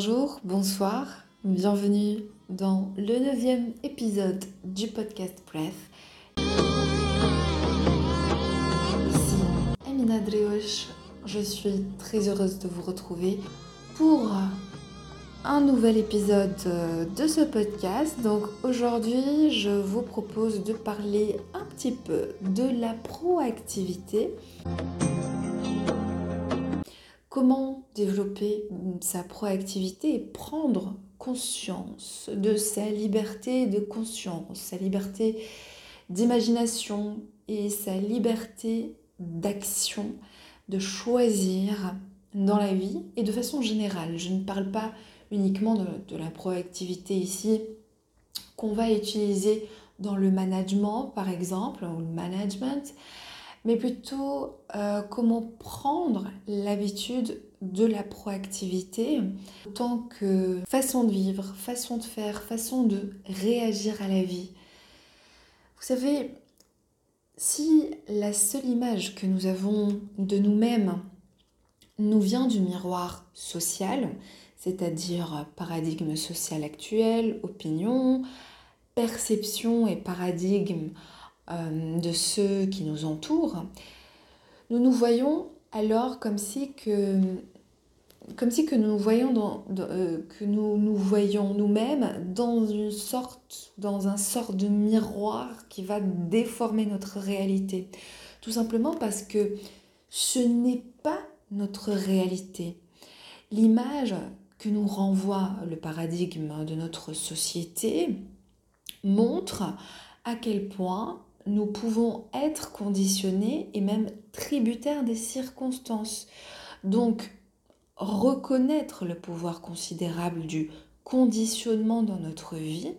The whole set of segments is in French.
Bonjour, bonsoir, bienvenue dans le neuvième épisode du podcast Breath. Ici Amina je suis très heureuse de vous retrouver pour un nouvel épisode de ce podcast. Donc aujourd'hui, je vous propose de parler un petit peu de la proactivité. Comment développer sa proactivité et prendre conscience de sa liberté de conscience, sa liberté d'imagination et sa liberté d'action, de choisir dans la vie et de façon générale. Je ne parle pas uniquement de, de la proactivité ici qu'on va utiliser dans le management par exemple, ou le management, mais plutôt euh, comment prendre l'habitude de la proactivité tant que façon de vivre, façon de faire, façon de réagir à la vie. Vous savez, si la seule image que nous avons de nous-mêmes nous vient du miroir social, c'est-à-dire paradigme social actuel, opinion, perception et paradigme de ceux qui nous entourent, nous nous voyons alors comme si que comme si que nous voyons euh, que nous nous voyons nous-mêmes dans une sorte dans un sort de miroir qui va déformer notre réalité. Tout simplement parce que ce n'est pas notre réalité. L'image que nous renvoie le paradigme de notre société montre à quel point nous pouvons être conditionnés et même tributaires des circonstances. Donc, reconnaître le pouvoir considérable du conditionnement dans notre vie,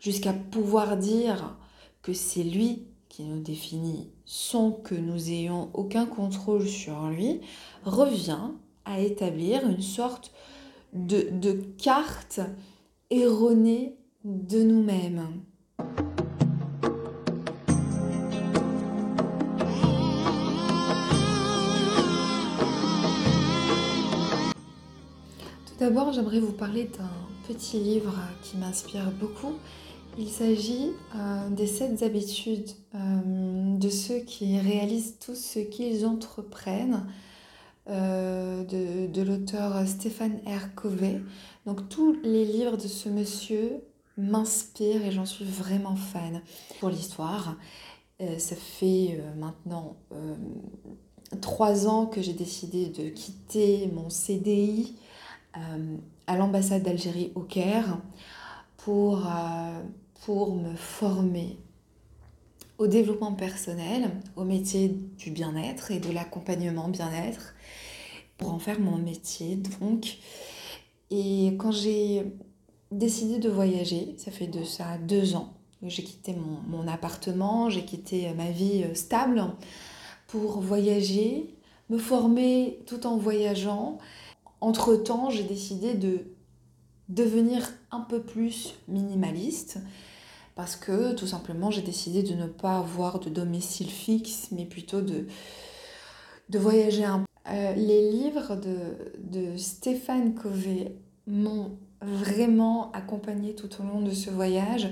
jusqu'à pouvoir dire que c'est lui qui nous définit sans que nous ayons aucun contrôle sur lui, revient à établir une sorte de, carte erronée de nous-mêmes. D'abord, j'aimerais vous parler d'un petit livre qui m'inspire beaucoup. Il s'agit euh, des sept habitudes euh, de ceux qui réalisent tout ce qu'ils entreprennent euh, de, de l'auteur Stéphane R. Covey. Donc tous les livres de ce monsieur m'inspirent et j'en suis vraiment fan. Pour l'histoire, ça fait maintenant trois ans que j'ai décidé de quitter mon CDI euh, à l'ambassade d'Algérie au Caire pour, euh, pour me former au développement personnel, au métier du bien-être et de l'accompagnement bien-être, pour en faire mon métier donc. Et quand j'ai décidé de voyager, ça fait de ça deux ans, j'ai quitté mon, mon appartement, j'ai quitté ma vie euh, stable pour voyager, me former tout en voyageant entre-temps, j'ai décidé de devenir un peu plus minimaliste parce que tout simplement j'ai décidé de ne pas avoir de domicile fixe mais plutôt de, voyager un peu. Euh, les livres de, Stéphane Covey m'ont vraiment accompagné tout au long de ce voyage.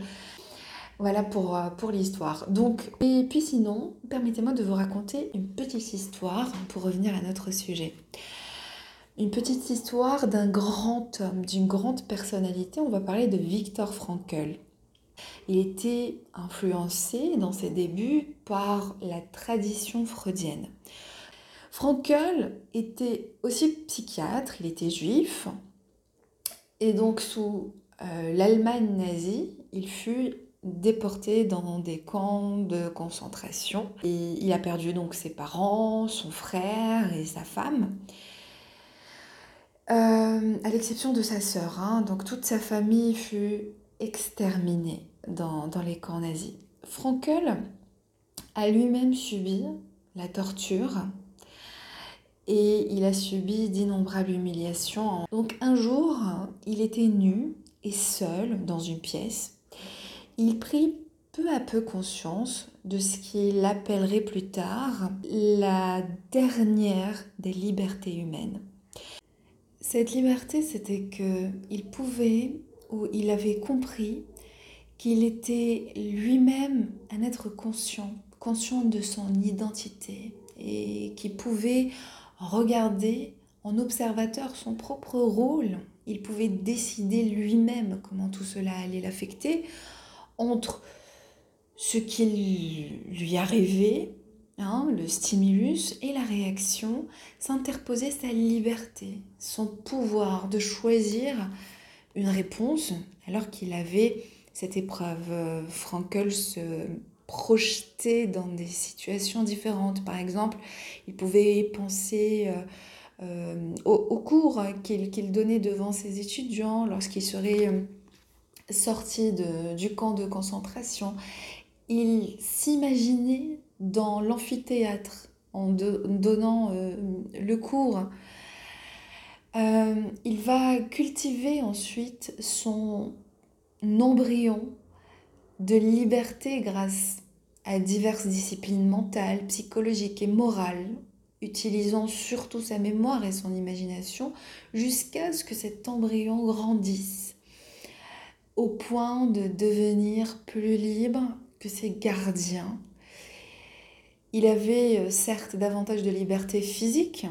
Voilà pour, euh, pour l'histoire. Donc, et puis sinon, permettez-moi de vous raconter une petite histoire pour revenir à notre sujet. Une petite histoire d'un grand homme, d'une grande personnalité. On va parler de Viktor Frankl. Il était influencé dans ses débuts par la tradition freudienne. Frankl était aussi psychiatre, il était juif, et donc sous euh, l'Allemagne nazie, il fut déporté dans des camps de concentration. Et il a perdu donc ses parents, son frère et sa femme. Euh, à l'exception de sa sœur. Hein. donc toute sa famille fut exterminée dans, les camps nazis. Frankel a lui-même subi la torture et il a subi d'innombrables humiliations. Donc un jour, il était nu et seul dans une pièce. Il prit peu à peu conscience de ce qu'il appellerait plus tard la dernière des libertés humaines Cette liberté, c'était que il pouvait ou il avait compris qu'il était lui-même un être conscient, conscient de son identité et qui pouvait regarder en observateur son propre rôle. Il pouvait décider lui-même comment tout cela allait l'affecter entre ce qui lui arrivait, hein, le stimulus et la réaction, s'interposait sa liberté, son pouvoir de choisir une réponse alors qu'il avait cette épreuve. Frankel se projetait dans des situations différentes. Par exemple, il pouvait penser euh, euh, au, cours qu'il donnait devant ses étudiants lorsqu'il serait euh, sorti du camp de concentration. Il s'imaginait dans l'amphithéâtre en donnant le cours. il va cultiver ensuite son embryon de liberté grâce à diverses disciplines mentales, psychologiques et morales, utilisant surtout sa mémoire et son imagination jusqu'à ce que cet embryon grandisse au point de devenir plus libre que ses gardiens. Il avait euh, certes davantage de liberté physique,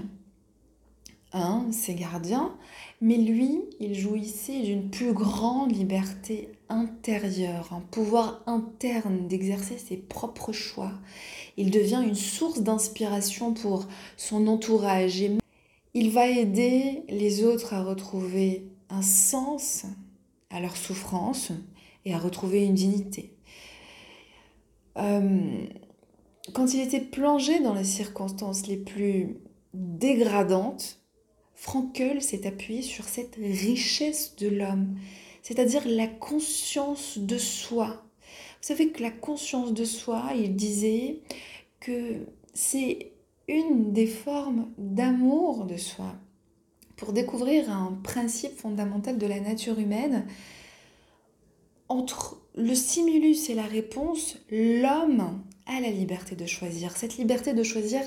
hein, ses gardiens, mais lui, il jouissait d'une plus grande liberté intérieure, un pouvoir interne d'exercer ses propres choix. Il devient une source d'inspiration pour son entourage il va aider les autres à retrouver un sens à leur souffrance et à retrouver une dignité. Euh, quand il était plongé dans les circonstances les plus dégradantes, Frankel s'est appuyé sur cette richesse de l'homme, c'est-à-dire la conscience de soi. Vous savez que la conscience de soi, il disait que c'est une des formes d'amour de soi. Pour découvrir un principe fondamental de la nature humaine, entre le stimulus et la réponse, l'homme a la liberté de choisir. Cette liberté de choisir,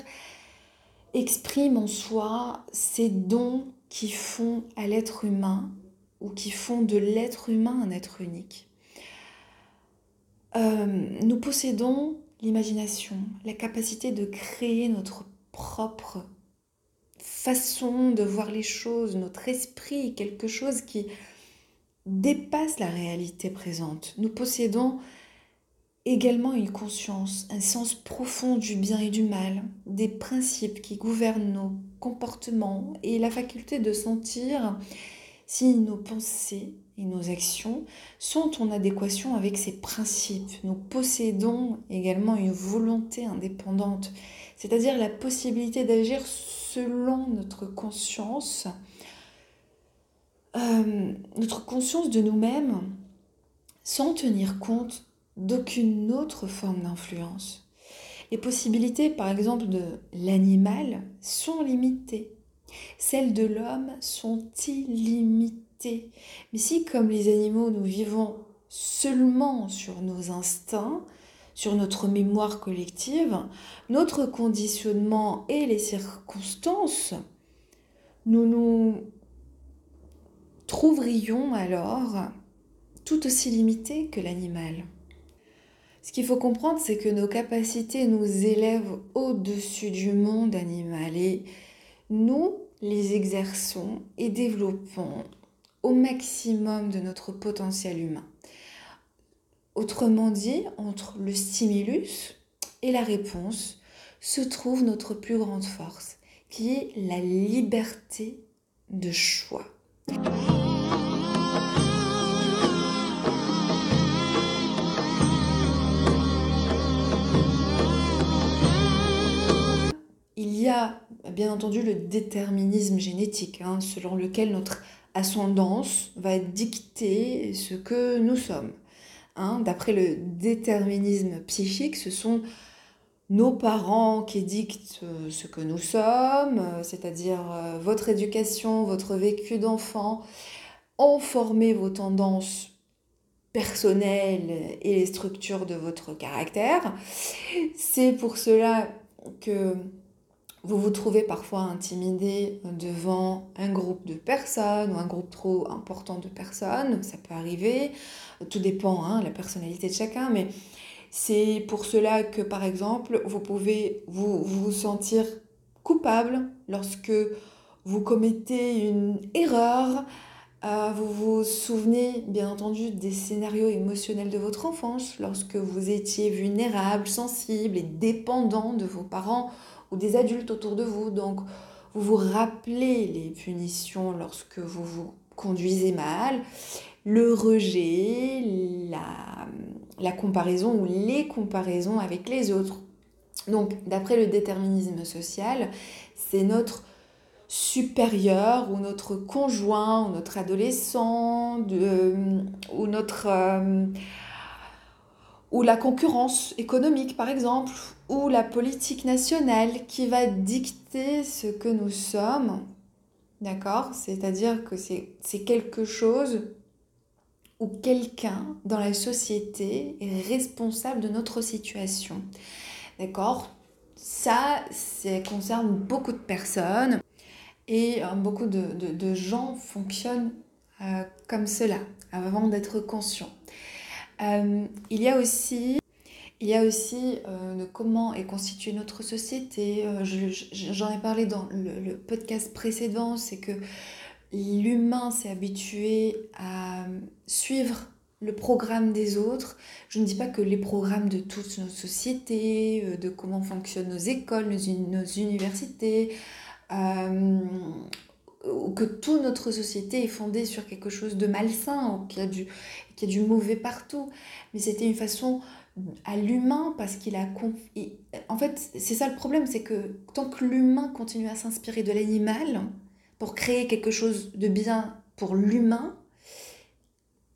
exprime en soi ces dons qui font à l'être humain ou qui font de l'être humain un être unique. Euh, nous possédons l'imagination, la capacité de créer notre propre façon de voir les choses, notre esprit, quelque chose qui dépasse la réalité présente. Nous possédons également une conscience, un sens profond du bien et du mal, des principes qui gouvernent nos comportements et la faculté de sentir si nos pensées et nos actions sont en adéquation avec ces principes. Nous possédons également une volonté indépendante, c'est-à-dire la possibilité d'agir selon notre conscience, euh, notre conscience de nous-mêmes, sans tenir compte d'aucune autre forme d'influence. Les possibilités, par exemple, de l'animal sont limitées. Celles de l'homme sont illimitées. Mais si, comme les animaux, nous vivons seulement sur nos instincts, sur notre mémoire collective, notre conditionnement et les circonstances, nous nous trouverions alors tout aussi limités que l'animal. Ce qu'il faut comprendre, c'est que nos capacités nous élèvent au-dessus du monde animal et nous les exerçons et développons au maximum de notre potentiel humain. Autrement dit, entre le stimulus et la réponse se trouve notre plus grande force, qui est la liberté de choix. Bien entendu le déterminisme génétique, hein, selon lequel notre ascendance va dicter ce que nous sommes. Hein. D'après le déterminisme psychique, ce sont nos parents qui dictent euh, ce que nous sommes, euh, c'est-à-dire euh, votre éducation, votre vécu d'enfant, ont formé vos tendances personnelles et les structures de votre caractère. C'est pour cela que vous vous trouvez parfois intimidé devant un groupe de personnes ou un groupe trop important de personnes, ça peut arriver, tout dépend hein, la personnalité de chacun, mais c'est pour cela que par exemple vous pouvez vous, sentir coupable lorsque vous commettez une erreur, euh, vous vous souvenez bien entendu des scénarios émotionnels de votre enfance lorsque vous étiez vulnérable, sensible et dépendant de vos parents ou des adultes autour de vous. Donc, vous vous rappelez les punitions lorsque vous vous conduisez mal, le rejet, la, comparaison ou les comparaisons avec les autres. Donc, d'après le déterminisme social, c'est notre supérieur ou notre conjoint ou notre adolescent de, ou notre euh, ou la concurrence économique par exemple. Ou la politique nationale qui va dicter ce que nous sommes. D'accord? C'est-à-dire que c'est quelque chose ou quelqu'un dans la société est responsable de notre situation. D'accord? Ça, ça concerne beaucoup de personnes. Et euh, beaucoup de, gens fonctionnent euh, comme cela, avant d'être conscients. Euh, il y a aussi, il y a aussi de comment est constituée notre société. J'en ai parlé dans le, podcast précédent, c'est que l'humain s'est habitué à suivre le programme des autres. Je ne dis pas que les programmes de toutes nos sociétés, de comment fonctionnent nos écoles, nos universités, euh, que toute notre société est fondée sur quelque chose de malsain, ou qu'il y a du, mauvais partout. Mais c'était une façon à l'humain parce qu'il a... En fait, c'est ça le problème, c'est que tant que l'humain continue à s'inspirer de l'animal pour créer quelque chose de bien pour l'humain,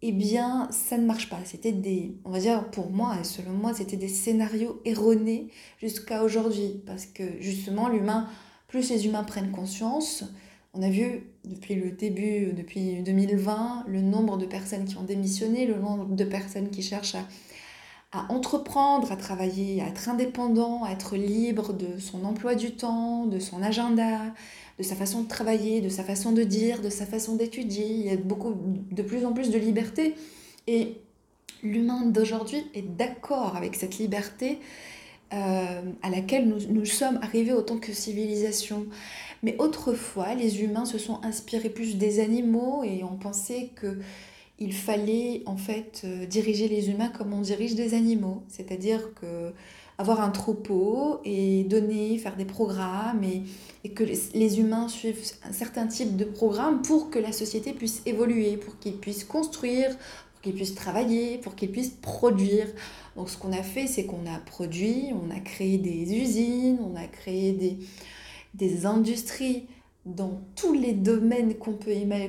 eh bien, ça ne marche pas. C'était des, on va dire, pour moi, et selon moi, c'était des scénarios erronés jusqu'à aujourd'hui. Parce que justement, l'humain plus les humains prennent conscience, on a vu depuis le début, depuis 2020, le nombre de personnes qui ont démissionné, le nombre de personnes qui cherchent à, entreprendre, à travailler, à être indépendant, à être libre de son emploi du temps, de son agenda, de sa façon de travailler, de sa façon de dire, de sa façon d'étudier. Il y a beaucoup, de plus en plus de liberté. Et l'humain d'aujourd'hui est d'accord avec cette liberté euh, à laquelle nous, nous, sommes arrivés autant que civilisation. Mais autrefois, les humains se sont inspirés plus des animaux et ont pensé que il fallait en fait euh, diriger les humains comme on dirige des animaux, c'est-à-dire que avoir un troupeau et donner, faire des programmes et, et que les, les, humains suivent un certain type de programme pour que la société puisse évoluer, pour qu'ils puissent construire, pour qu'ils puissent travailler, pour qu'ils puissent produire. Donc ce qu'on a fait, c'est qu'on a produit, on a créé des usines, on a créé des, des industries dans tous les domaines qu'on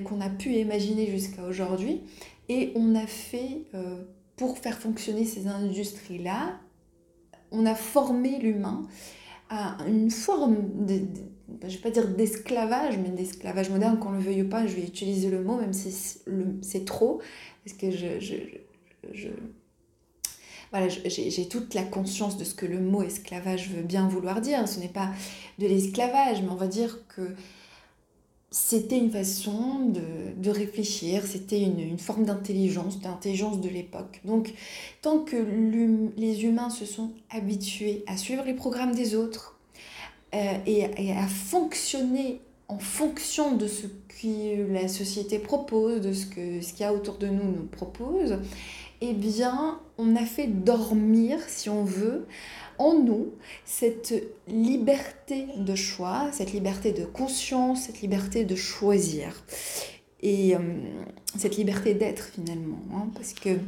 qu'on a pu imaginer jusqu'à aujourd'hui. Et on a fait, euh, pour faire fonctionner ces industries-là, on a formé l'humain à une forme, de, je ne vais pas dire d'esclavage, mais d'esclavage moderne, qu'on le veuille ou pas, je vais utiliser le mot, même si c'est trop, parce que je voilà, j'ai toute la conscience de ce que le mot esclavage veut bien vouloir dire. Ce n'est pas de l'esclavage, mais on va dire que c'était une façon de, réfléchir, c'était une, forme d'intelligence, d'intelligence de l'époque. Donc, tant que les humains se sont habitués à suivre les programmes des autres euh, et, à fonctionner en fonction de ce que la société propose, de ce que ce qu'il y a autour de nous nous propose, eh bien, on a fait dormir, si on veut, en nous cette liberté de choix, cette liberté de conscience, cette liberté de choisir. Et euh, cette liberté d'être finalement. Hein, parce que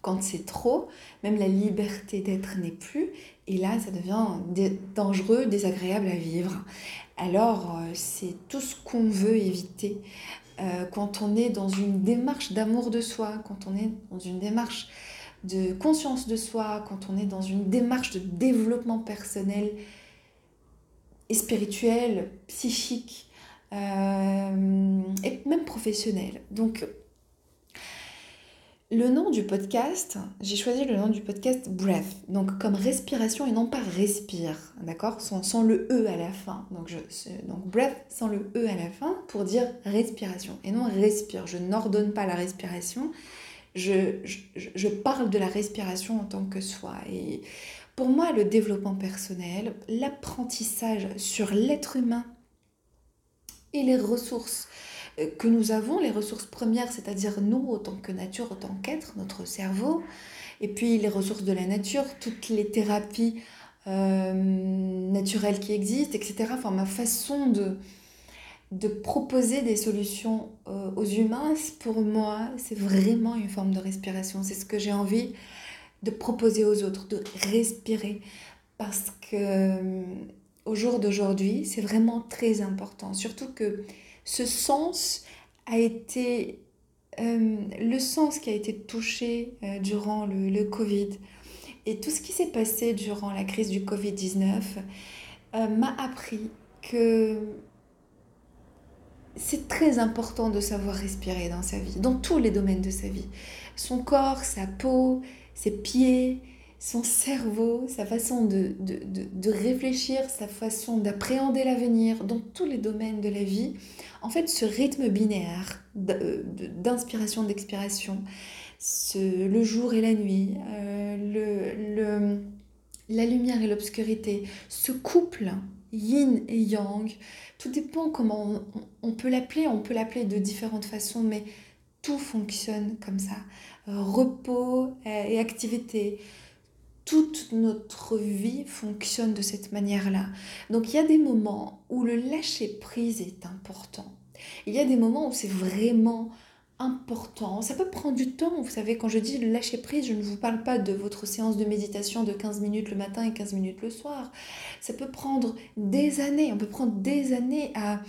quand c'est trop, même la liberté d'être n'est plus. Et là, ça devient dangereux, désagréable à vivre. Alors, euh, c'est tout ce qu'on veut éviter. Euh, quand on est dans une démarche d'amour de soi, quand on est dans une démarche de conscience de soi, quand on est dans une démarche de développement personnel et spirituel, psychique euh, et même professionnel. Le nom du podcast, j'ai choisi le nom du podcast Breath, donc comme respiration et non pas respire, d'accord? Sans, le E à la fin. Donc, Breath sans le E à la fin pour dire respiration et non respire. Je n'ordonne pas la respiration, je, je, parle de la respiration en tant que soi. Et pour moi, le développement personnel, l'apprentissage sur l'être humain et les ressources que nous avons, les ressources premières, c'est-à-dire nous, autant que nature, autant qu'être, notre cerveau, et puis les ressources de la nature, toutes les thérapies euh, naturelles qui existent, etc. Enfin, ma façon de, de proposer des solutions euh, aux humains, pour moi, c'est vraiment une forme de respiration. C'est ce que j'ai envie de proposer aux autres, de respirer. Parce que au jour d'aujourd'hui, c'est vraiment très important. Surtout que ce sens a été euh, le sens qui a été touché euh, durant le, Covid et tout ce qui s'est passé durant la crise du Covid-19 euh, m'a appris que c'est très important de savoir respirer dans sa vie, dans tous les domaines de sa vie. Son corps, sa peau, ses pieds, son cerveau, sa façon de, réfléchir, sa façon d'appréhender l'avenir dans tous les domaines de la vie, en fait, ce rythme binaire euh, d'inspiration, d'expiration, le jour et la nuit, euh, la lumière et l'obscurité, ce couple yin et yang, tout dépend comment on peut l'appeler, on peut l'appeler de différentes façons, mais tout fonctionne comme ça. repos et activité, toute notre vie fonctionne de cette manière-là. Donc il y a des moments où le lâcher-prise est important. Il y a des moments où c'est vraiment important. Ça peut prendre du temps. Vous savez, quand je dis le lâcher-prise, je ne vous parle pas de votre séance de méditation de 15 minutes le matin et 15 minutes le soir. Ça peut prendre des années. On peut prendre des années à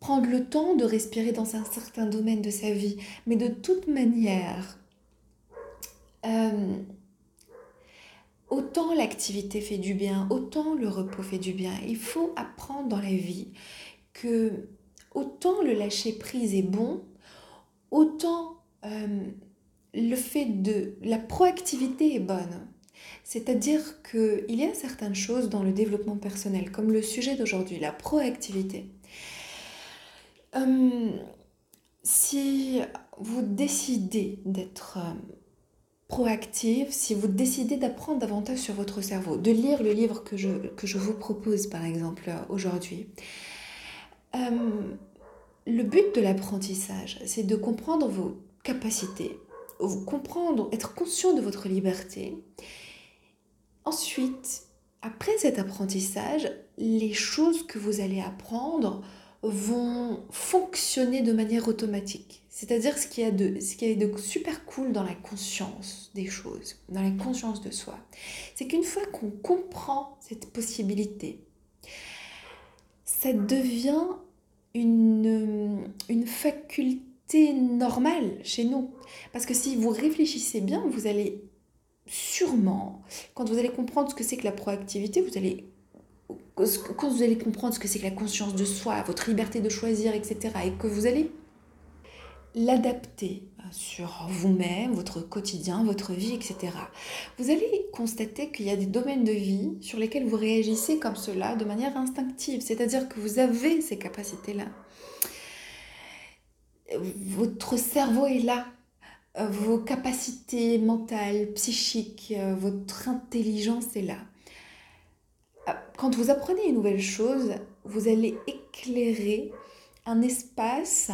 prendre le temps de respirer dans un certain domaine de sa vie. Mais de toute manière, euh, Autant l'activité fait du bien, autant le repos fait du bien. Il faut apprendre dans la vie que autant le lâcher prise est bon, autant euh, le fait de la proactivité est bonne. C'est-à-dire qu'il y a certaines choses dans le développement personnel, comme le sujet d'aujourd'hui, la proactivité. Euh, si vous décidez d'être euh, proactive si vous décidez d'apprendre davantage sur votre cerveau, de lire le livre que je, que je vous propose par exemple aujourd'hui. Euh, le but de l'apprentissage, c'est de comprendre vos capacités, comprendre, être conscient de votre liberté. Ensuite, après cet apprentissage, les choses que vous allez apprendre vont fonctionner de manière automatique. C'est-à-dire ce qu'il y a de, ce de super cool dans la conscience des choses, dans la conscience de soi, c'est qu'une fois qu'on comprend cette possibilité, ça devient une, une faculté normale chez nous. Parce que si vous réfléchissez bien, vous allez sûrement, quand vous allez comprendre ce que c'est que la proactivité, vous allez quand vous allez comprendre ce que c'est que la conscience de soi, votre liberté de choisir, etc., et que vous allez l'adapter sur vous-même, votre quotidien, votre vie, etc., vous allez constater qu'il y a des domaines de vie sur lesquels vous réagissez comme cela de manière instinctive, c'est-à-dire que vous avez ces capacités-là. Votre cerveau est là, vos capacités mentales, psychiques, votre intelligence est là quand vous apprenez une nouvelle chose, vous allez éclairer un espace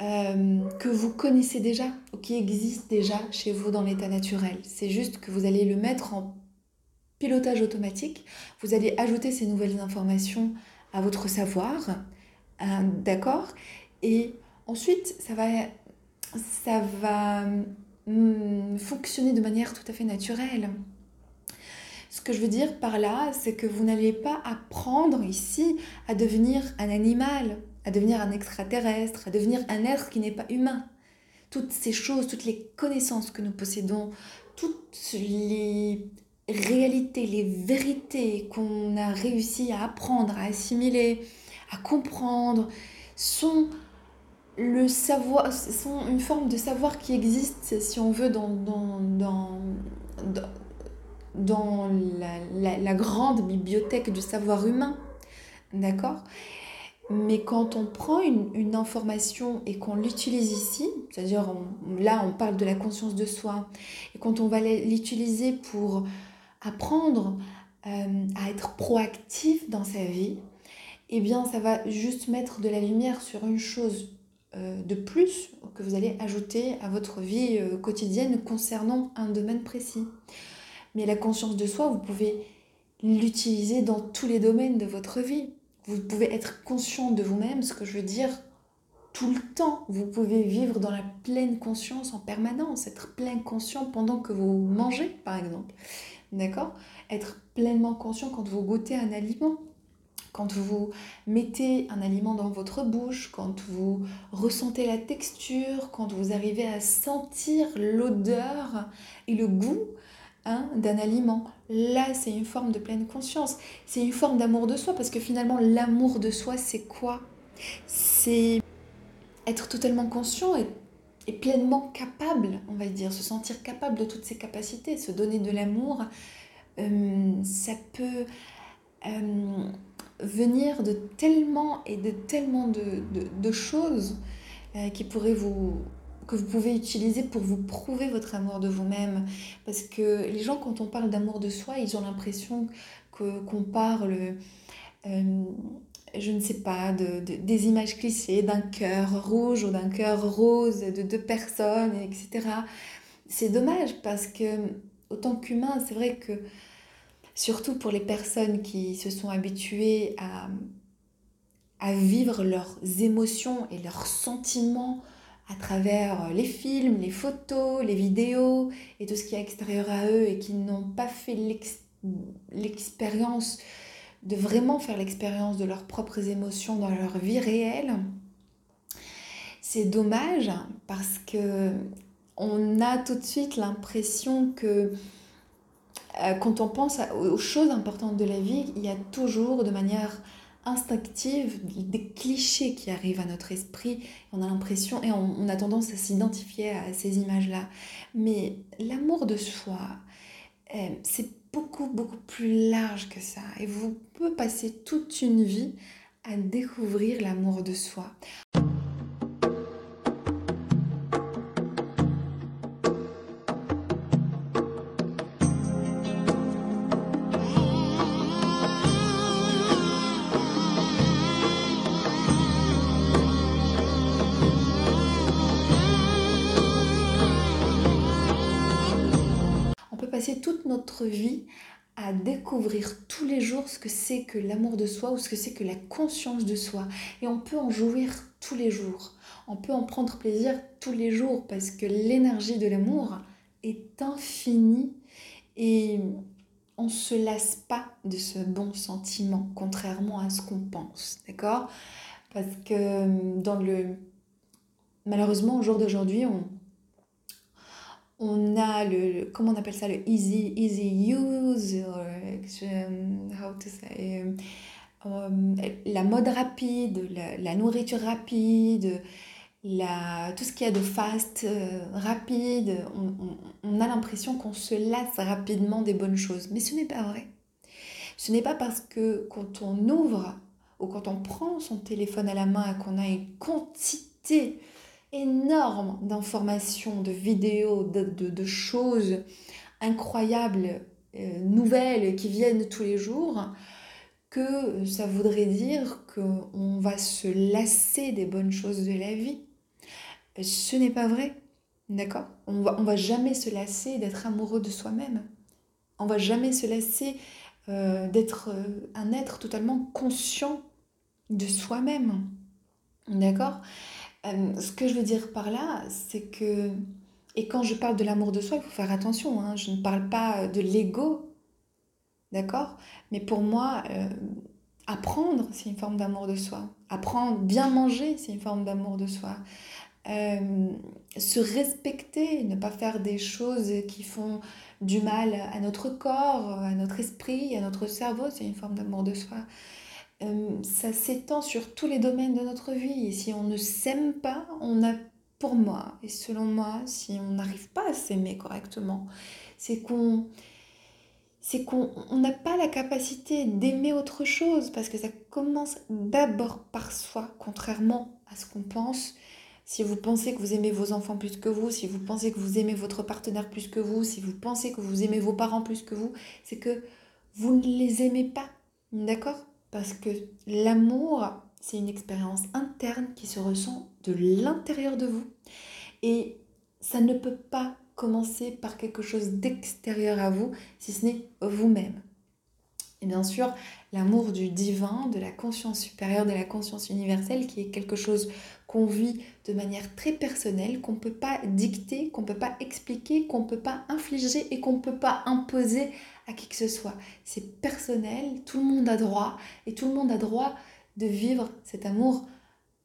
euh, que vous connaissez déjà ou qui existe déjà chez vous dans l'état naturel. C'est juste que vous allez le mettre en pilotage automatique. Vous allez ajouter ces nouvelles informations à votre savoir, euh, d'accord? Et ensuite, ça va, ça va hum, fonctionner de manière tout à fait naturelle. Ce que je veux dire par là, c'est que vous n'allez pas apprendre ici à devenir un animal, à devenir un extraterrestre, à devenir un être qui n'est pas humain. Toutes ces choses, toutes les connaissances que nous possédons, toutes les réalités, les vérités qu'on a réussi à apprendre, à assimiler, à comprendre, sont le savoir, sont une forme de savoir qui existe, si on veut, dans, dans, dans, dans la, la, grande bibliothèque du savoir humain. D'accord? Mais quand on prend une, une information et qu'on l'utilise ici, c'est-à-dire là on parle de la conscience de soi, et quand on va l'utiliser pour apprendre euh, à être proactif dans sa vie, eh bien ça va juste mettre de la lumière sur une chose euh, de plus que vous allez ajouter à votre vie euh, quotidienne concernant un domaine précis. Mais la conscience de soi, vous pouvez l'utiliser dans tous les domaines de votre vie. Vous pouvez être conscient de vous-même, ce que je veux dire tout le temps. Vous pouvez vivre dans la pleine conscience en permanence, être plein conscient pendant que vous mangez, par exemple. D'accord? Être pleinement conscient quand vous goûtez un aliment quand vous mettez un aliment dans votre bouche, quand vous ressentez la texture, quand vous arrivez à sentir l'odeur et le goût hein, d'un aliment, là c'est une forme de pleine conscience, c'est une forme d'amour de soi parce que finalement l'amour de soi c'est quoi? C'est être totalement conscient et, pleinement capable, on va dire, se sentir capable de toutes ses capacités, se donner de l'amour. Euh, ça peut... Euh, venir de tellement et de tellement de, choses euh, qui pourraient vous que vous pouvez utiliser pour vous prouver votre amour de vous-même. Parce que les gens, quand on parle d'amour de soi, ils ont l'impression qu'on parle, euh, je ne sais pas, de, des images clichés, d'un cœur rouge ou d'un cœur rose, de deux personnes, etc. C'est dommage parce que, autant qu'humain, c'est vrai que surtout pour les personnes qui se sont habituées à, à vivre leurs émotions et leurs sentiments à travers les films, les photos, les vidéos et tout ce qui est extérieur à eux et qui n'ont pas fait l'expérience de vraiment faire l'expérience de leurs propres émotions dans leur vie réelle. C'est dommage parce que on a tout de suite l'impression que euh, quand on pense aux choses importantes de la vie, il y a toujours de manière instinctive des clichés qui arrivent à notre esprit. On a l'impression et on, a tendance à s'identifier à ces images-là. Mais l'amour de soi, euh, c'est beaucoup, beaucoup plus large que ça. Et vous pouvez passer toute une vie à découvrir l'amour de soi. Vie à découvrir tous les jours ce que c'est que l'amour de soi ou ce que c'est que la conscience de soi. Et on peut en jouir tous les jours. On peut en prendre plaisir tous les jours parce que l'énergie de l'amour est infinie et on ne se lasse pas de ce bon sentiment, contrairement à ce qu'on pense. D'accord? Parce que dans le... Malheureusement, au jour d'aujourd'hui, on, on a le, comment on appelle ça, le easy, easy use, euh, how to say, euh, la mode rapide, la, nourriture rapide, la, tout ce qu'il y a de fast, euh, rapide, on, a l'impression qu'on se lasse rapidement des bonnes choses. Mais ce n'est pas vrai. Ce n'est pas parce que quand on ouvre ou quand on prend son téléphone à la main qu'on a une quantité énorme d'informations, de vidéos, de, choses incroyables, euh, nouvelles qui viennent tous les jours, que ça voudrait dire qu'on va se lasser des bonnes choses de la vie. Ce n'est pas vrai, d'accord? On va, on va jamais se lasser d'être amoureux de soi-même. On va jamais se lasser euh, d'être euh, un être totalement conscient de soi-même. D'accord? Euh, ce que je veux dire par là, c'est que, et quand je parle de l'amour de soi, il faut faire attention, hein, je ne parle pas de l'ego, d'accord? Mais pour moi, euh, apprendre, c'est une forme d'amour de soi. Apprendre, bien manger, c'est une forme d'amour de soi. Euh, se respecter, ne pas faire des choses qui font du mal à notre corps, à notre esprit, à notre cerveau, c'est une forme d'amour de soi. Euh, ça s'étend sur tous les domaines de notre vie. Si on ne s'aime pas, on a, pour moi, et selon moi, si on n'arrive pas à s'aimer correctement, c'est qu'on c'est qu'on n'a pas la capacité d'aimer autre chose parce que ça commence d'abord par soi, contrairement à ce qu'on pense. Si vous pensez que vous aimez vos enfants plus que vous, si vous pensez que vous aimez votre partenaire plus que vous, si vous pensez que vous aimez vos parents plus que vous, c'est que vous ne les aimez pas. D'accord? Parce que l'amour, c'est une expérience interne qui se ressent de l'intérieur de vous. Et ça ne peut pas commencer par quelque chose d'extérieur à vous, si ce n'est vous-même. Et bien sûr, l'amour du divin, de la conscience supérieure, de la conscience universelle, qui est quelque chose qu'on vit de manière très personnelle, qu'on ne peut pas dicter, qu'on ne peut pas expliquer, qu'on ne peut pas infliger et qu'on ne peut pas imposer à qui que ce soit. C'est personnel, tout le monde a droit, et tout le monde a droit de vivre cet amour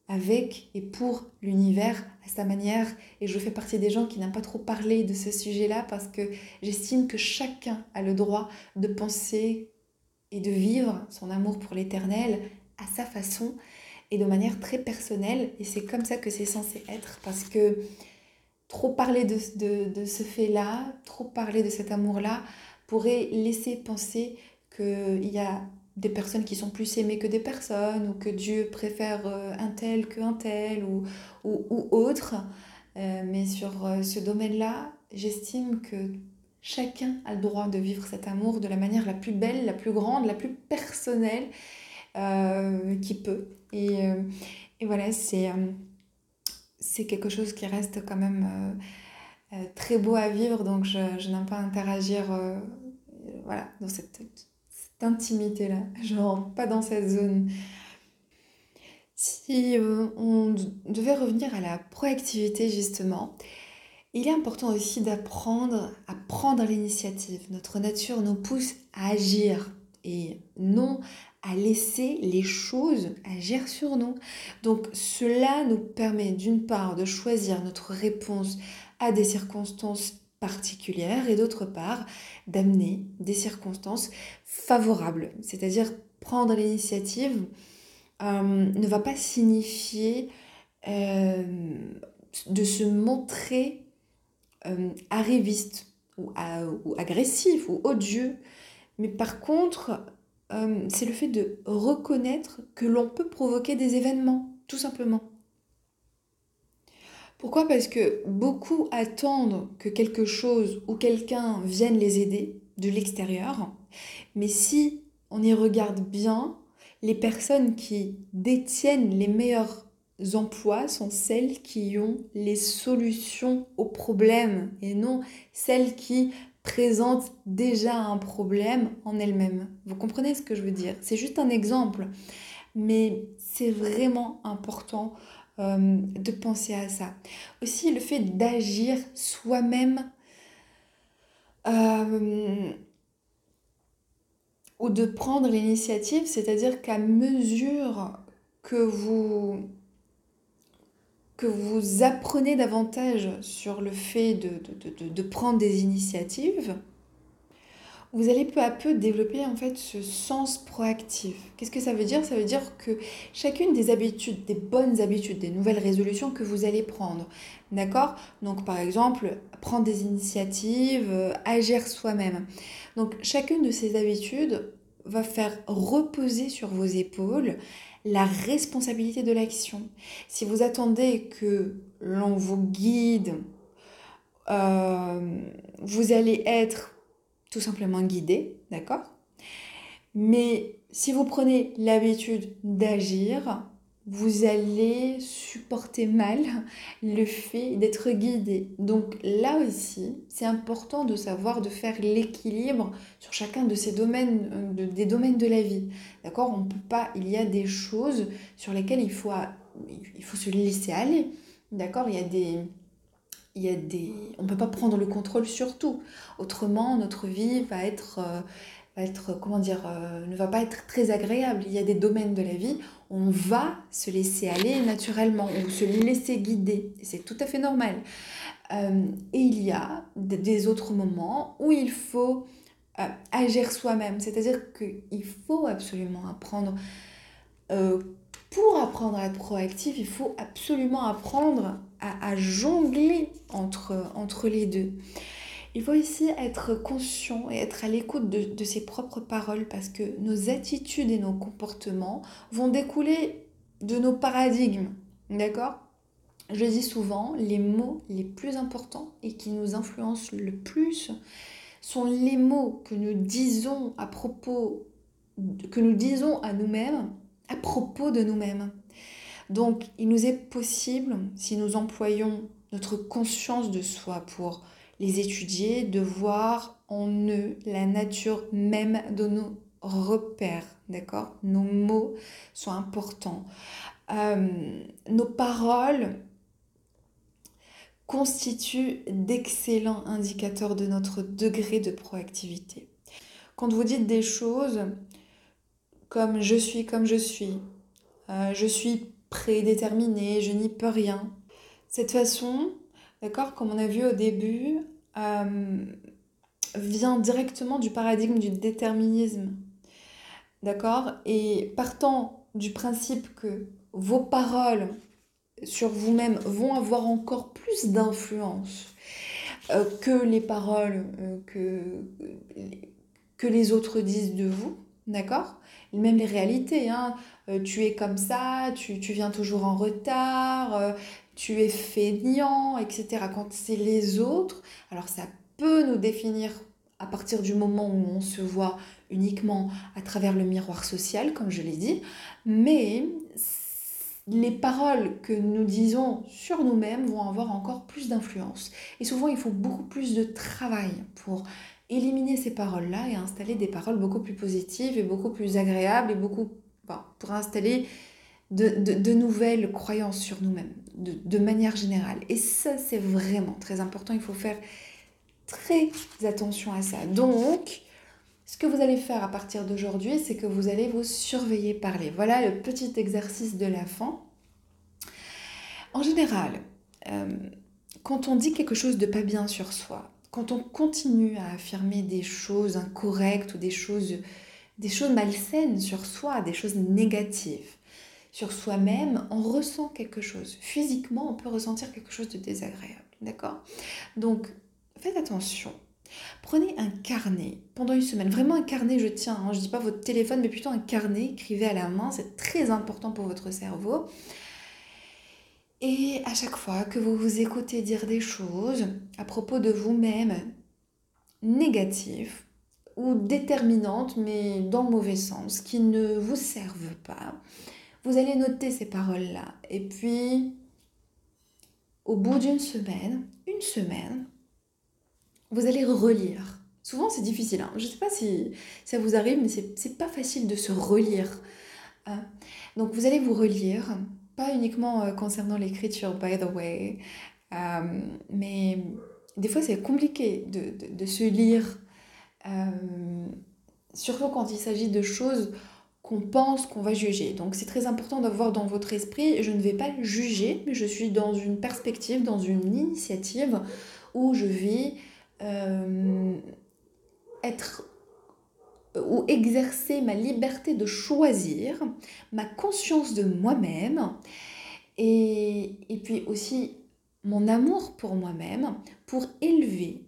avec et pour l'univers à sa manière. Et je fais partie des gens qui n'aiment pas trop parler de ce sujet-là parce que j'estime que chacun a le droit de penser et de vivre son amour pour l'éternel à sa façon et de manière très personnelle. Et c'est comme ça que c'est censé être parce que trop parler de, ce fait-là, trop parler de cet amour-là pourrait laisser penser qu'il y a des personnes qui sont plus aimées que des personnes, ou que Dieu préfère euh, un tel qu'un tel, ou, ou, autre. Euh, mais sur euh, ce domaine-là, j'estime que chacun a le droit de vivre cet amour de la manière la plus belle, la plus grande, la plus personnelle qui peut. Et, et voilà, c'est c'est quelque chose qui reste quand même très beau à vivre, donc je, je n'aime pas interagir voilà, dans cette intimité-là. Je rentre pas dans cette zone. Si euh, on devait revenir à la proactivité, justement, il est important aussi d'apprendre à prendre l'initiative. Notre nature nous pousse à agir et non à laisser les choses agir sur nous. Donc cela nous permet d'une part de choisir notre réponse à des circonstances particulières et d'autre part d'amener des circonstances favorables. C'est-à-dire prendre l'initiative euh, ne va pas signifier euh, de se montrer euh, arriviste ou, agressif ou odieux, mais par contre c'est le fait de reconnaître que l'on peut provoquer des événements, tout simplement. Pourquoi? Parce que beaucoup attendent que quelque chose ou quelqu'un vienne les aider de l'extérieur. Mais si on y regarde bien, les personnes qui détiennent les meilleurs emplois sont celles qui ont les solutions aux problèmes et non celles qui présentent déjà un problème en elles-mêmes. Vous comprenez ce que je veux dire? C'est juste un exemple, mais c'est vraiment important euh, de penser à ça. Aussi le fait d'agir soi-même euh, ou de prendre l'initiative, c'est-à-dire qu'à mesure que vous apprenez davantage sur le fait de prendre des initiatives, vous allez peu à peu développer en fait ce sens proactif. Qu'est-ce que ça veut dire? Ça veut dire que chacune des habitudes, des bonnes habitudes, des nouvelles résolutions que vous allez prendre, d'accord? Donc par exemple, prendre des initiatives, euh, agir soi-même. Donc chacune de ces habitudes va faire reposer sur vos épaules la responsabilité de l'action. Si vous attendez que l'on vous guide, euh, vous allez être tout simplement guider, d'accord? Mais si vous prenez l'habitude d'agir, vous allez supporter mal le fait d'être guidé. Donc là aussi, c'est important de savoir de faire l'équilibre sur chacun de ces domaines, euh, des domaines de la vie. D'accord? On peut pas, il y a des choses sur lesquelles il faut, il faut se laisser aller. D'accord? Il y a des il y a des... on ne peut pas prendre le contrôle sur tout. Autrement, notre vie va être, euh, comment dire, euh, ne va pas être très agréable. Il y a des domaines de la vie, on va se laisser aller naturellement, ou se laisser guider. C'est tout à fait normal. Euh, et il y a des autres moments où il faut agir soi-même. C'est-à-dire qu'il faut absolument apprendre pour apprendre à être proactif, il faut absolument apprendre à, jongler entre, les deux. Il faut aussi être conscient et être à l'écoute de, de, ses propres paroles parce que nos attitudes et nos comportements vont découler de nos paradigmes. D'accord? Je dis souvent, les mots les plus importants et qui nous influencent le plus sont les mots que nous disons à propos, que nous disons à nous-mêmes à propos de nous-mêmes. Donc, il nous est possible, si nous employons notre conscience de soi pour les étudier, de voir en eux la nature même de nos repères, d'accord? Nos mots sont importants. Euh, nos paroles constituent d'excellents indicateurs de notre degré de proactivité. Quand vous dites des choses comme je suis comme je suis, euh, je suis prédéterminé, je n'y peux rien. Cette façon, d'accord, comme on a vu au début, euh, vient directement du paradigme du déterminisme. D'accord Et partant du principe que vos paroles sur vous-même vont avoir encore plus d'influence euh, que les paroles euh, que, que les autres disent de vous, d'accord? Même les réalités, hein. Euh, tu es comme ça, tu, tu viens toujours en retard, tu es feignant, etc. Quand c'est les autres, alors ça peut nous définir à partir du moment où on se voit uniquement à travers le miroir social, comme je l'ai dit, mais les paroles que nous disons sur nous-mêmes vont avoir encore plus d'influence. Et souvent, il faut beaucoup plus de travail pour éliminer ces paroles-là et installer des paroles beaucoup plus positives et beaucoup plus agréables et beaucoup pour installer de, nouvelles croyances sur nous-mêmes de, manière générale. Et ça, c'est vraiment très important. Il faut faire très attention à ça. Donc, ce que vous allez faire à partir d'aujourd'hui, c'est que vous allez vous surveiller parler. Voilà le petit exercice de la fin. En général, euh, quand on dit quelque chose de pas bien sur soi, quand on continue à affirmer des choses incorrectes ou des choses, des choses malsaines sur soi, des choses négatives sur soi-même, on ressent quelque chose. Physiquement, on peut ressentir quelque chose de désagréable. D'accord? Donc, faites attention Prenez un carnet pendant une semaine, vraiment un carnet, je tiens, hein. je ne dis pas votre téléphone, mais plutôt un carnet, écrivez à la main, c'est très important pour votre cerveau. Et à chaque fois que vous vous écoutez dire des choses à propos de vous-même négatives ou déterminantes, mais dans le mauvais sens, qui ne vous servent pas, vous allez noter ces paroles-là. Et puis, au bout d'une semaine, une semaine, vous allez relire. Souvent, c'est difficile. Hein. Je ne sais pas si ça vous arrive, mais c'est pas facile de se relire. Hein. Donc, vous allez vous relire, pas uniquement euh, concernant l'écriture, by the way, euh, mais des fois, c'est compliqué de, de, se lire, euh, surtout quand il s'agit de choses qu'on pense qu'on va juger. Donc c'est très important d'avoir dans votre esprit, je ne vais pas juger, mais je suis dans une perspective, dans une initiative où je vais être ou exercer ma liberté de choisir, ma conscience de moi-même et, puis aussi mon amour pour moi-même pour élever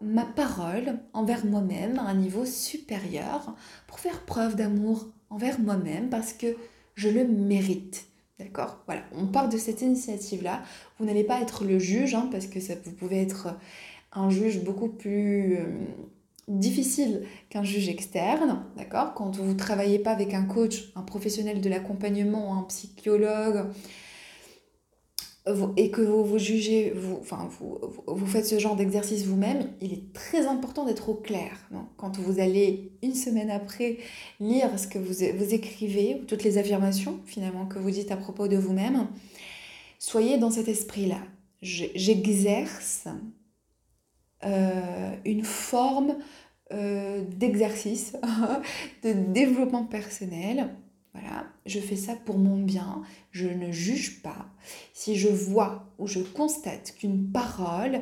ma parole envers moi-même à un niveau supérieur, pour faire preuve d'amour envers moi-même parce que je le mérite. D'accord? Voilà, on part de cette initiative-là. Vous n'allez pas être le juge, hein, parce que vous pouvez être un juge beaucoup plus euh, difficile qu'un juge externe, d'accord Quand vous ne travaillez pas avec un coach, un professionnel de l'accompagnement, un psychologue, et que vous vous jugez, vous, enfin, vous, faites ce genre d'exercice vous-même, il est très important d'être au clair. Quand vous allez une semaine après lire ce que vous, vous écrivez, toutes les affirmations finalement que vous dites à propos de vous-même, soyez dans cet esprit-là. J'exerce une forme euh, d'exercice, de développement personnel. Voilà, je fais ça pour mon bien, je ne juge pas. Si je vois ou je constate qu'une parole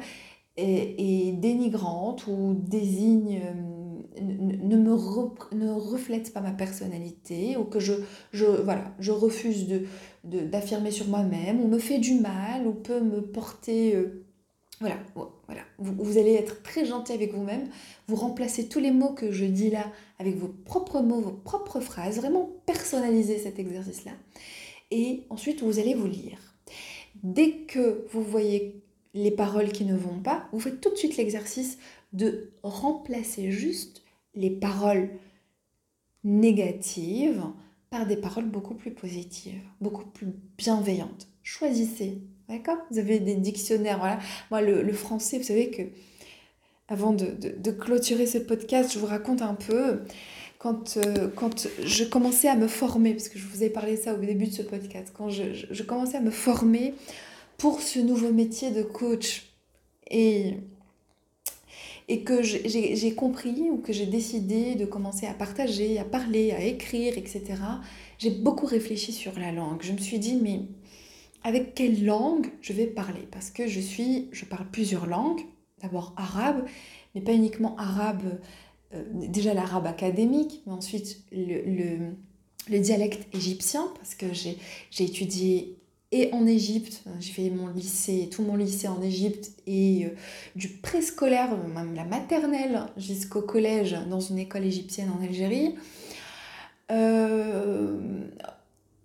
est, dénigrante ou désigne euh, ne me ne reflète pas ma personnalité ou que je, je, voilà, je refuse de, d'affirmer sur moi-même ou me fait du mal ou peut me porter... Euh, voilà, voilà. Vous, allez être très gentil avec vous-même. Vous remplacez tous les mots que je dis là avec vos propres mots, vos propres phrases. Vraiment personnaliser cet exercice-là. Et ensuite, vous allez vous lire. Dès que vous voyez les paroles qui ne vont pas, vous faites tout de suite l'exercice de remplacer juste les paroles négatives par des paroles beaucoup plus positives, beaucoup plus bienveillantes. Choisissez, d'accord Vous avez des dictionnaires, voilà. Moi, le, français, vous savez que, avant de, clôturer ce podcast, je vous raconte un peu quand, euh, quand je commençais à me former, parce que je vous ai parlé ça au début de ce podcast, quand je, je commençais à me former pour ce nouveau métier de coach et, et que j'ai compris ou que j'ai décidé de commencer à partager, à parler, à écrire, etc., j'ai beaucoup réfléchi sur la langue. Je me suis dit, mais avec quelle langue je vais parler? Parce que je suis, je parle plusieurs langues. D'abord arabe, mais pas uniquement arabe, euh, déjà l'arabe académique, mais ensuite le, le, le dialecte égyptien, parce que j'ai étudié et en Égypte. J'ai fait mon lycée, tout mon lycée en Égypte et euh, du préscolaire, même la maternelle, jusqu'au collège dans une école égyptienne en Algérie. Euh,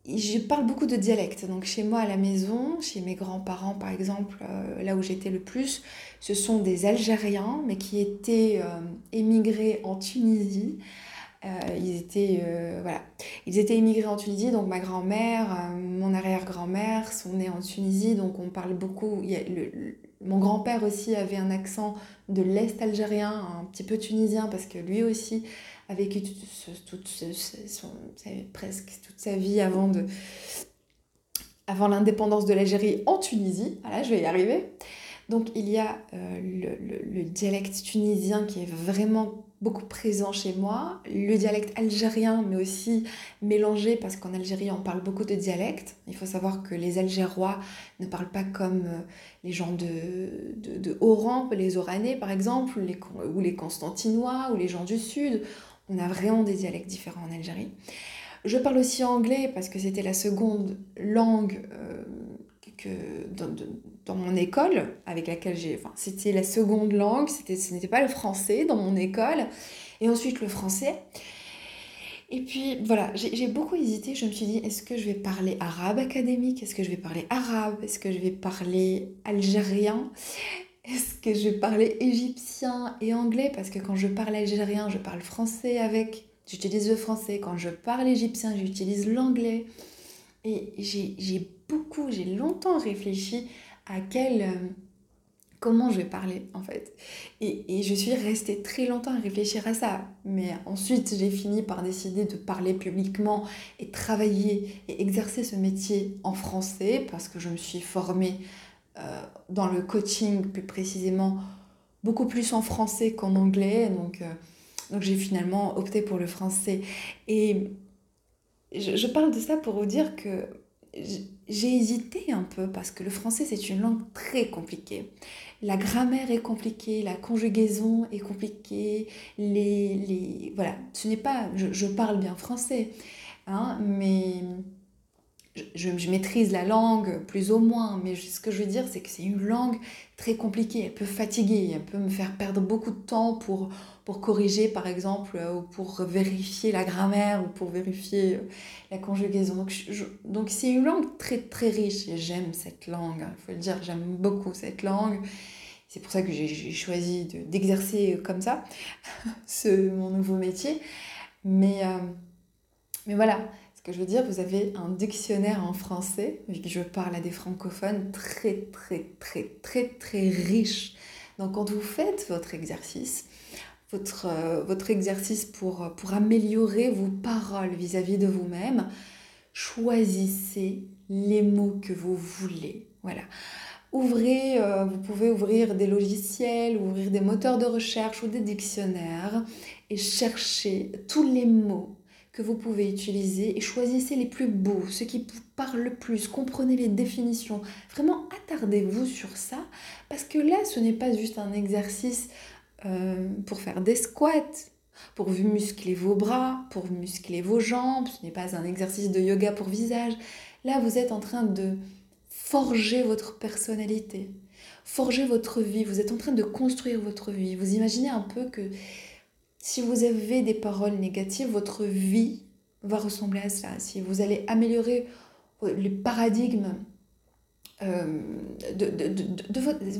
je parle beaucoup de dialectes. Donc chez moi à la maison, chez mes grands-parents par exemple, euh, là où j'étais le plus, ce sont des Algériens, mais qui étaient émigrés en Tunisie. Euh, ils, étaient, euh, voilà. immigrés en Tunisie, donc ma grand-mère, euh, mon arrière-grand-mère sont nés en Tunisie, donc on parle beaucoup. mon grand-père aussi avait un accent de l'Est algérien, un petit peu tunisien, parce que lui aussi a vécu toute, presque toute sa vie avant, de, avant l'indépendance de l'Algérie en Tunisie. Voilà, je vais y arriver. Donc il y a le, le, dialecte tunisien qui est vraiment beaucoup présent chez moi. Le dialecte algérien, mais aussi mélangé, parce qu'en Algérie, on parle beaucoup de dialectes. Il faut savoir que les Algérois ne parlent pas comme euh, les gens de, de, les Oranais par exemple, les, ou les Constantinois, ou les gens du Sud. On a vraiment des dialectes différents en Algérie. Je parle aussi anglais parce que c'était la seconde langue euh, que, dans, mon école, avec laquelle j'ai. Enfin, c'était la seconde langue, ce n'était pas le français dans mon école, et ensuite le français. Et puis voilà, j'ai beaucoup hésité. Je me suis dit, est-ce que je vais parler arabe académique? Est-ce que je vais parler arabe? Est-ce que je vais parler algérien? Est-ce que je parler égyptien et anglais? Parce que quand je parle algérien, je parle français avec. J'utilise le français. Quand je parle égyptien, j'utilise l'anglais. Et j'ai beaucoup, j'ai longtemps réfléchi à quel... Euh, comment je vais parler en fait. Et, je suis restée très longtemps à réfléchir à ça. Mais ensuite, j'ai fini par décider de parler publiquement et travailler et exercer ce métier en français parce que je me suis formée euh, dans le coaching plus précisément beaucoup plus en français qu'en anglais. Donc, euh, donc j'ai finalement opté pour le français. Et je, parle de ça pour vous dire que j'ai hésité un peu parce que le français c'est une langue très compliquée. La grammaire est compliquée, la conjugaison est compliquée, les, les voilà, ce n'est pas, je, je, parle bien français, hein, mais je, je, maîtrise la langue plus ou moins, mais ce que je veux dire c'est que c'est une langue très compliquée, elle peut fatiguer, elle peut me faire perdre beaucoup de temps pour pour corriger par exemple euh, ou pour vérifier la grammaire ou pour vérifier euh, la conjugaison. Donc, donc c'est une langue très très riche et j'aime cette langue, il faut le dire, j'aime beaucoup cette langue. C'est pour ça que j'ai choisi d'exercer comme ça ce, mon nouveau métier. Mais, euh, mais voilà, que je veux dire, vous avez un dictionnaire en français, vu que je parle à des francophones, très très très très très riche. Donc quand vous faites votre exercice, votre, euh, exercice pour, pour améliorer vos paroles vis-à-vis de vous-même, choisissez les mots que vous voulez. Voilà. Ouvrez, euh, vous pouvez ouvrir des logiciels, ouvrir des moteurs de recherche ou des dictionnaires et chercher tous les mots que vous pouvez utiliser et choisissez les plus beaux, ceux qui vous parlent le plus, comprenez les définitions. Vraiment, attardez-vous sur ça parce que là, ce n'est pas juste un exercice euh, pour faire des squats, pour muscler vos bras, pour muscler vos jambes. Ce n'est pas un exercice de yoga pour visage. Là, vous êtes en train de forger votre personnalité, forger votre vie. Vous êtes en train de construire votre vie. Vous imaginez un peu que si vous avez des paroles négatives, votre vie va ressembler à ça. Si vous allez améliorer les paradigmes euh,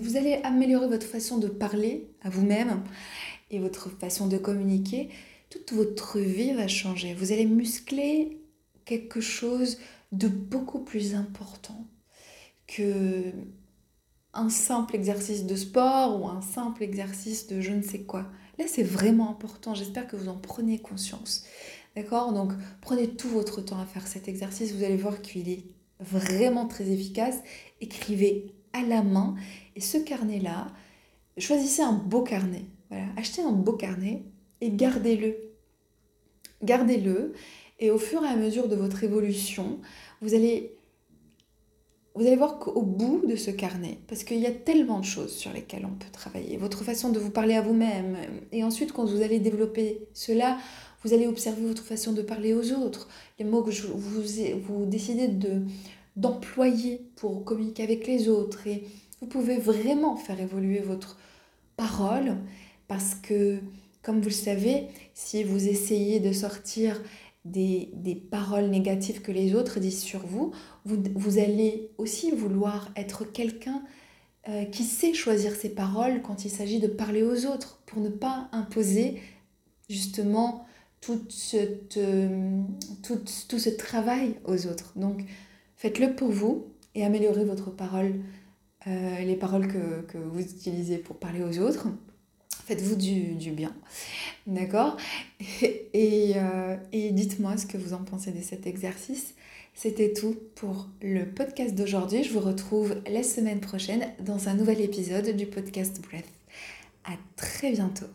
vous allez améliorer votre façon de parler à vous-même et votre façon de communiquer, toute votre vie va changer. Vous allez muscler quelque chose de beaucoup plus important que un simple exercice de sport ou un simple exercice de je ne sais quoi. Là, c'est vraiment important. J'espère que vous en prenez conscience. D'accord? Donc, prenez tout votre temps à faire cet exercice. Vous allez voir qu'il est vraiment très efficace. Écrivez à la main. Et ce carnet-là, choisissez un beau carnet. Voilà, achetez un beau carnet et gardez-le. Gardez-le et au fur et à mesure de votre évolution, vous allez vous allez voir qu'au bout de ce carnet, parce qu'il y a tellement de choses sur lesquelles on peut travailler, votre façon de vous parler à vous-même, et ensuite quand vous allez développer cela, vous allez observer votre façon de parler aux autres, les mots que vous, vous décidez de, d'employer pour communiquer avec les autres, et vous pouvez vraiment faire évoluer votre parole parce que, comme vous le savez, si vous essayez de sortir des, paroles négatives que les autres disent sur vous, vous, allez aussi vouloir être quelqu'un euh, qui sait choisir ses paroles quand il s'agit de parler aux autres, pour ne pas imposer justement tout, euh, ce travail aux autres. Donc faites-le pour vous et améliorez votre parole, euh, les paroles que vous utilisez pour parler aux autres. Faites-vous du, bien. D'accord? Et, euh, et dites-moi ce que vous en pensez de cet exercice. C'était tout pour le podcast d'aujourd'hui. Je vous retrouve la semaine prochaine dans un nouvel épisode du podcast Breath. À très bientôt.